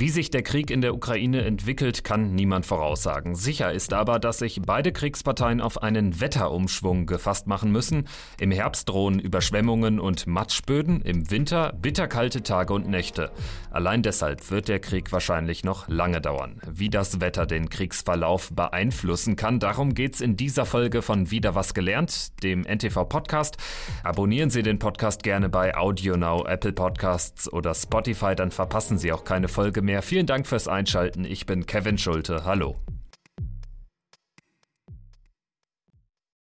Wie sich der Krieg in der Ukraine entwickelt, kann niemand voraussagen. Sicher ist aber, dass sich beide Kriegsparteien auf einen Wetterumschwung gefasst machen müssen. Im Herbst drohen Überschwemmungen und Matschböden, im Winter bitterkalte Tage und Nächte. Allein deshalb wird der Krieg wahrscheinlich noch lange dauern. Wie das Wetter den Kriegsverlauf beeinflussen kann, darum geht's in dieser Folge von Wieder was gelernt, dem NTV Podcast. Abonnieren Sie den Podcast gerne bei AudioNow, Apple Podcasts oder Spotify, dann verpassen Sie auch keine Folge Folge mehr. Vielen Dank fürs Einschalten. Ich bin Kevin Schulte. Hallo.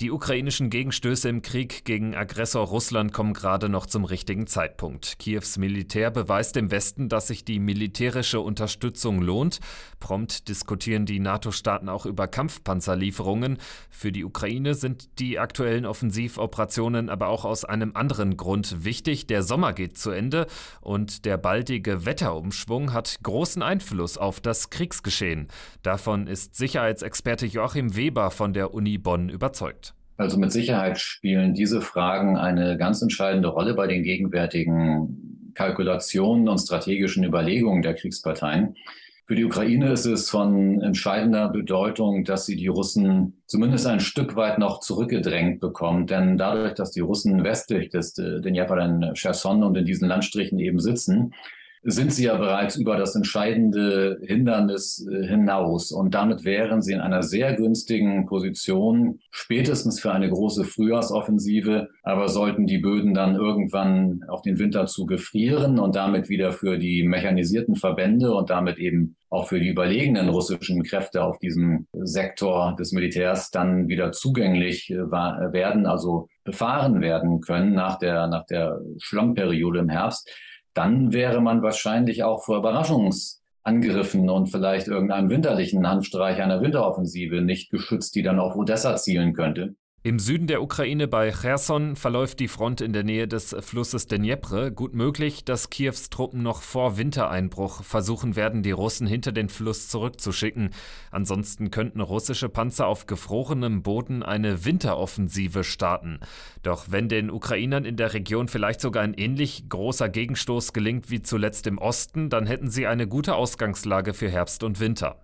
Die ukrainischen Gegenstöße im Krieg gegen Aggressor Russland kommen gerade noch zum richtigen Zeitpunkt. Kiews Militär beweist dem Westen, dass sich die militärische Unterstützung lohnt. Prompt diskutieren die NATO-Staaten auch über Kampfpanzerlieferungen. Für die Ukraine sind die aktuellen Offensivoperationen aber auch aus einem anderen Grund wichtig. Der Sommer geht zu Ende und der baldige Wetterumschwung hat großen Einfluss auf das Kriegsgeschehen. Davon ist Sicherheitsexperte Joachim Weber von der Uni Bonn überzeugt. Also mit Sicherheit spielen diese Fragen eine ganz entscheidende Rolle bei den gegenwärtigen Kalkulationen und strategischen Überlegungen der Kriegsparteien. Für die Ukraine ist es von entscheidender Bedeutung, dass sie die Russen zumindest ein Stück weit noch zurückgedrängt bekommt. Denn dadurch, dass die Russen westlich des den Dnjepr, in Cherson und in diesen Landstrichen eben sitzen, sind sie ja bereits über das entscheidende Hindernis äh, hinaus. Und damit wären sie in einer sehr günstigen Position, spätestens für eine große Frühjahrsoffensive. Aber sollten die Böden dann irgendwann auf den Winter zu gefrieren und damit wieder für die mechanisierten Verbände und damit eben auch für die überlegenen russischen Kräfte auf diesem Sektor des Militärs dann wieder zugänglich äh, werden, also befahren werden können nach der, nach der Schlammperiode im Herbst, dann wäre man wahrscheinlich auch vor Überraschungsangriffen und vielleicht irgendeinem winterlichen Handstreich einer Winteroffensive nicht geschützt, die dann auf Odessa zielen könnte. Im Süden der Ukraine bei Cherson verläuft die Front in der Nähe des Flusses Dnjepr. Gut möglich, dass Kiews Truppen noch vor Wintereinbruch versuchen werden, die Russen hinter den Fluss zurückzuschicken. Ansonsten könnten russische Panzer auf gefrorenem Boden eine Winteroffensive starten. Doch wenn den Ukrainern in der Region vielleicht sogar ein ähnlich großer Gegenstoß gelingt wie zuletzt im Osten, dann hätten sie eine gute Ausgangslage für Herbst und Winter.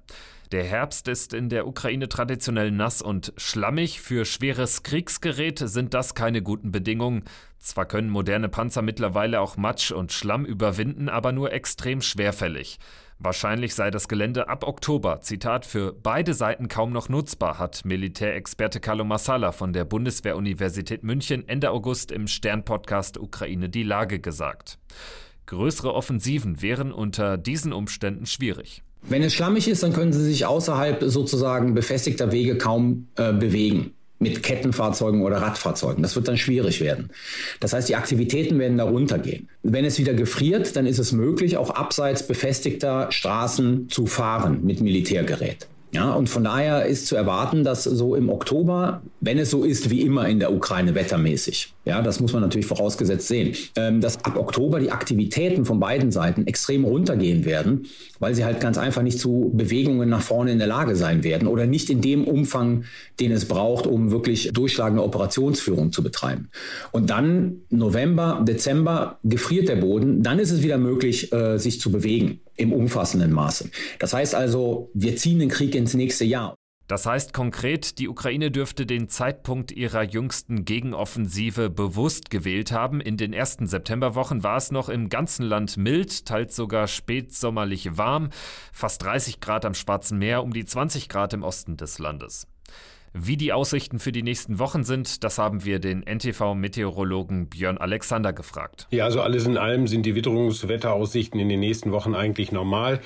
Der Herbst ist in der Ukraine traditionell nass und schlammig. Für schweres Kriegsgerät sind das keine guten Bedingungen. Zwar können moderne Panzer mittlerweile auch Matsch und Schlamm überwinden, aber nur extrem schwerfällig. Wahrscheinlich sei das Gelände ab Oktober, Zitat, für beide Seiten kaum noch nutzbar, hat Militärexperte Carlo Massala von der Bundeswehr-Universität München Ende August im Stern-Podcast Ukraine die Lage gesagt. Größere Offensiven wären unter diesen Umständen schwierig. Wenn es schlammig ist, dann können sie sich außerhalb sozusagen befestigter Wege kaum äh, bewegen mit Kettenfahrzeugen oder Radfahrzeugen. Das wird dann schwierig werden. Das heißt, die Aktivitäten werden da runtergehen. Wenn es wieder gefriert, dann ist es möglich, auch abseits befestigter Straßen zu fahren mit Militärgerät. Ja, und von daher ist zu erwarten, dass so im Oktober, wenn es so ist wie immer in der Ukraine wettermäßig, ja, das muss man natürlich vorausgesetzt sehen, ähm, dass ab Oktober die Aktivitäten von beiden Seiten extrem runtergehen werden, weil sie halt ganz einfach nicht zu Bewegungen nach vorne in der Lage sein werden oder nicht in dem Umfang, den es braucht, um wirklich durchschlagende Operationsführung zu betreiben. Und dann November, Dezember gefriert der Boden, dann ist es wieder möglich, äh, sich zu bewegen im umfassenden Maße. Das heißt also, wir ziehen den Krieg ins nächste Jahr. Das heißt konkret, die Ukraine dürfte den Zeitpunkt ihrer jüngsten Gegenoffensive bewusst gewählt haben. In den ersten Septemberwochen war es noch im ganzen Land mild, teils sogar spätsommerlich warm, fast 30 Grad am Schwarzen Meer, um die 20 Grad im Osten des Landes. Wie die Aussichten für die nächsten Wochen sind, das haben wir den NTV-Meteorologen Björn Alexander gefragt. Ja, also alles in allem sind die Witterungswetteraussichten in den nächsten Wochen eigentlich normal.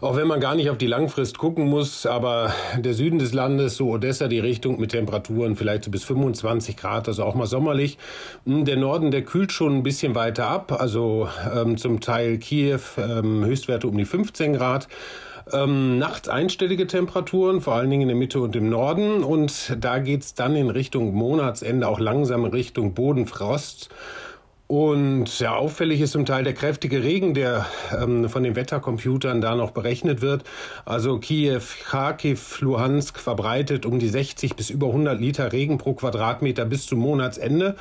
Auch wenn man gar nicht auf die Langfrist gucken muss, aber der Süden des Landes, so Odessa, die Richtung mit Temperaturen vielleicht so bis 25 Grad, also auch mal sommerlich. Hm, der Norden, der kühlt schon ein bisschen weiter ab, also ähm, zum Teil Kiew ähm, Höchstwerte um die 15 Grad. Ähm, nachts einstellige Temperaturen, vor allen Dingen in der Mitte und im Norden. Und da geht's dann in Richtung Monatsende auch langsam Richtung Bodenfrost. Und ja, auffällig ist zum Teil der kräftige Regen, der ähm, von den Wettercomputern da noch berechnet wird. Also Kiew, Kharkiv, Luhansk verbreitet um die 60 bis über 100 Liter Regen pro Quadratmeter bis zum Monatsende.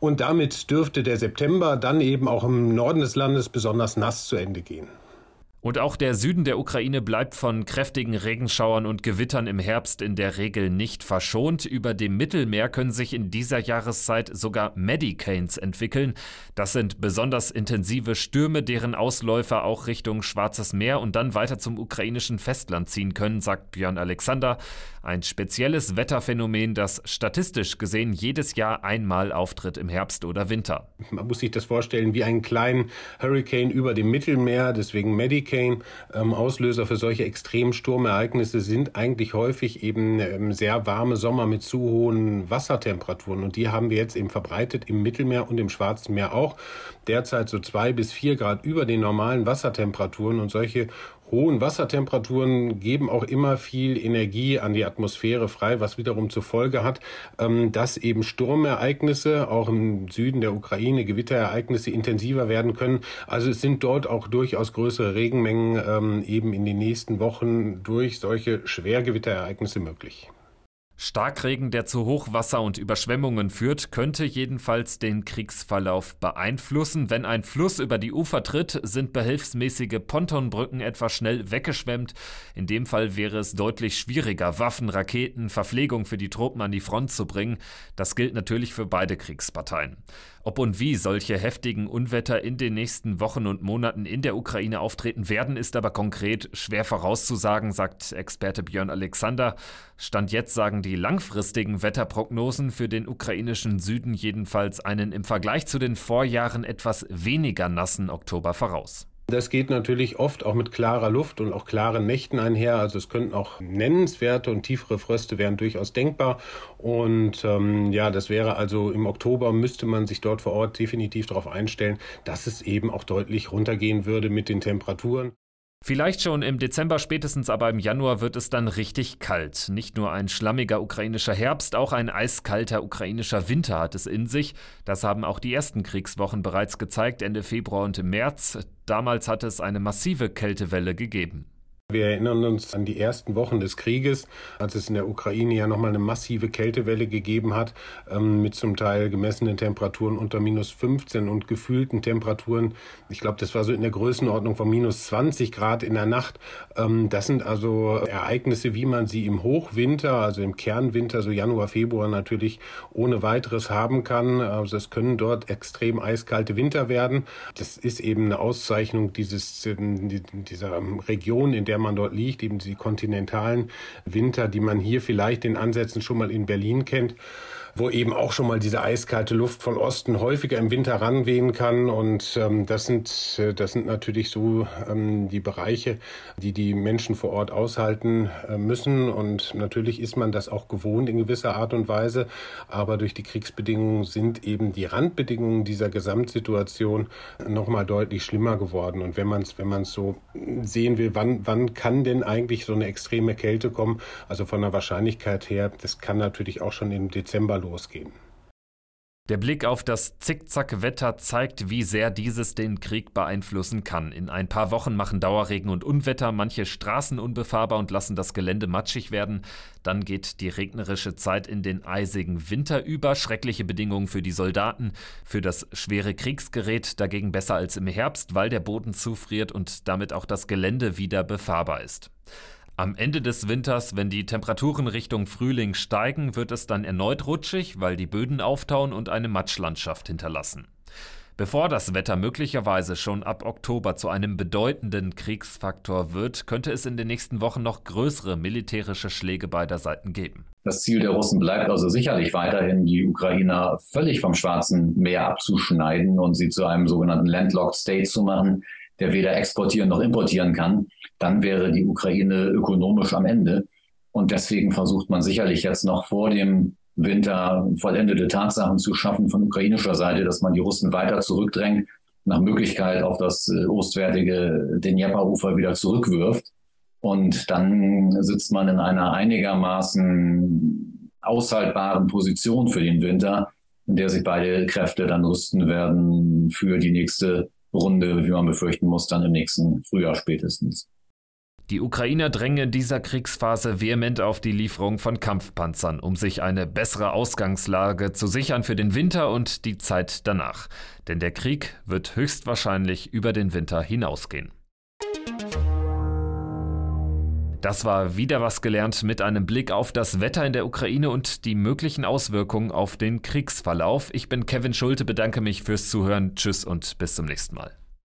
Und damit dürfte der September dann eben auch im Norden des Landes besonders nass zu Ende gehen. Und auch der Süden der Ukraine bleibt von kräftigen Regenschauern und Gewittern im Herbst in der Regel nicht verschont. Über dem Mittelmeer können sich in dieser Jahreszeit sogar Medicanes entwickeln. Das sind besonders intensive Stürme, deren Ausläufer auch Richtung Schwarzes Meer und dann weiter zum ukrainischen Festland ziehen können, sagt Björn Alexander. Ein spezielles Wetterphänomen, das statistisch gesehen jedes Jahr einmal auftritt im Herbst oder Winter. Man muss sich das vorstellen wie einen kleinen Hurricane über dem Mittelmeer, deswegen Medicanes. Hurricane. Ähm, Auslöser für solche Extremsturmereignisse sind eigentlich häufig eben ähm, sehr warme Sommer mit zu hohen Wassertemperaturen. Und die haben wir jetzt eben verbreitet im Mittelmeer und im Schwarzen Meer auch. Derzeit so zwei bis vier Grad über den normalen Wassertemperaturen. Und solche hohen Wassertemperaturen geben auch immer viel Energie an die Atmosphäre frei, was wiederum zur Folge hat, ähm, dass eben Sturmereignisse, auch im Süden der Ukraine, Gewitterereignisse intensiver werden können. Also es sind dort auch durchaus größere Regenmengen ähm, eben in den nächsten Wochen durch solche Schwergewitterereignisse möglich. Starkregen, der zu Hochwasser und Überschwemmungen führt, könnte jedenfalls den Kriegsverlauf beeinflussen. Wenn ein Fluss über die Ufer tritt, sind behelfsmäßige Pontonbrücken etwa schnell weggeschwemmt. In dem Fall wäre es deutlich schwieriger, Waffen, Raketen, Verpflegung für die Truppen an die Front zu bringen. Das gilt natürlich für beide Kriegsparteien. Ob und wie solche heftigen Unwetter in den nächsten Wochen und Monaten in der Ukraine auftreten werden, ist aber konkret schwer vorauszusagen, sagt Experte Björn Alexander. Stand jetzt sagen die langfristigen Wetterprognosen für den ukrainischen Süden jedenfalls einen im Vergleich zu den Vorjahren etwas weniger nassen Oktober voraus. Das geht natürlich oft auch mit klarer Luft und auch klaren Nächten einher. Also es könnten auch nennenswerte und tiefere Fröste wären durchaus denkbar. Und ähm, ja, das wäre also im Oktober müsste man sich dort vor Ort definitiv darauf einstellen, dass es eben auch deutlich runtergehen würde mit den Temperaturen. Vielleicht schon im Dezember, spätestens aber im Januar wird es dann richtig kalt. Nicht nur ein schlammiger ukrainischer Herbst, auch ein eiskalter ukrainischer Winter hat es in sich. Das haben auch die ersten Kriegswochen bereits gezeigt, Ende Februar und im März. Damals hat es eine massive Kältewelle gegeben. Wir erinnern uns an die ersten Wochen des Krieges, als es in der Ukraine ja nochmal eine massive Kältewelle gegeben hat, ähm, mit zum Teil gemessenen Temperaturen unter minus 15 und gefühlten Temperaturen. Ich glaube, das war so in der Größenordnung von minus 20 Grad in der Nacht. Ähm, das sind also Ereignisse, wie man sie im Hochwinter, also im Kernwinter, so Januar, Februar natürlich ohne weiteres haben kann. Also es können dort extrem eiskalte Winter werden. Das ist eben eine Auszeichnung dieses, dieser Region, in der der man dort liegt, eben die kontinentalen Winter, die man hier vielleicht in Ansätzen schon mal in Berlin kennt wo eben auch schon mal diese eiskalte Luft von Osten häufiger im Winter ranwehen kann. Und ähm, das sind äh, das sind natürlich so ähm, die Bereiche, die die Menschen vor Ort aushalten äh, müssen. Und natürlich ist man das auch gewohnt in gewisser Art und Weise. Aber durch die Kriegsbedingungen sind eben die Randbedingungen dieser Gesamtsituation noch mal deutlich schlimmer geworden. Und wenn man es wenn man so sehen will, wann wann kann denn eigentlich so eine extreme Kälte kommen? Also von der Wahrscheinlichkeit her, das kann natürlich auch schon im Dezember losgehen. Der Blick auf das Zickzack-Wetter zeigt, wie sehr dieses den Krieg beeinflussen kann. In ein paar Wochen machen Dauerregen und Unwetter manche Straßen unbefahrbar und lassen das Gelände matschig werden. Dann geht die regnerische Zeit in den eisigen Winter über. Schreckliche Bedingungen für die Soldaten, für das schwere Kriegsgerät dagegen besser als im Herbst, weil der Boden zufriert und damit auch das Gelände wieder befahrbar ist. Am Ende des Winters, wenn die Temperaturen Richtung Frühling steigen, wird es dann erneut rutschig, weil die Böden auftauen und eine Matschlandschaft hinterlassen. Bevor das Wetter möglicherweise schon ab Oktober zu einem bedeutenden Kriegsfaktor wird, könnte es in den nächsten Wochen noch größere militärische Schläge beider Seiten geben. Das Ziel der Russen bleibt also sicherlich weiterhin, die Ukrainer völlig vom Schwarzen Meer abzuschneiden und sie zu einem sogenannten Landlocked State zu machen, der weder exportieren noch importieren kann, dann wäre die Ukraine ökonomisch am Ende. Und deswegen versucht man sicherlich jetzt noch vor dem Winter vollendete Tatsachen zu schaffen von ukrainischer Seite, dass man die Russen weiter zurückdrängt, nach Möglichkeit auf das äh, ostwärtige Dnjepr-Ufer wieder zurückwirft. Und dann sitzt man in einer einigermaßen aushaltbaren Position für den Winter, in der sich beide Kräfte dann rüsten werden für die nächste Runde, wie man befürchten muss, dann im nächsten Frühjahr spätestens. Die Ukrainer drängen in dieser Kriegsphase vehement auf die Lieferung von Kampfpanzern, um sich eine bessere Ausgangslage zu sichern für den Winter und die Zeit danach. Denn der Krieg wird höchstwahrscheinlich über den Winter hinausgehen. Das war wieder was gelernt mit einem Blick auf das Wetter in der Ukraine und die möglichen Auswirkungen auf den Kriegsverlauf. Ich bin Kevin Schulte, bedanke mich fürs Zuhören. Tschüss und bis zum nächsten Mal.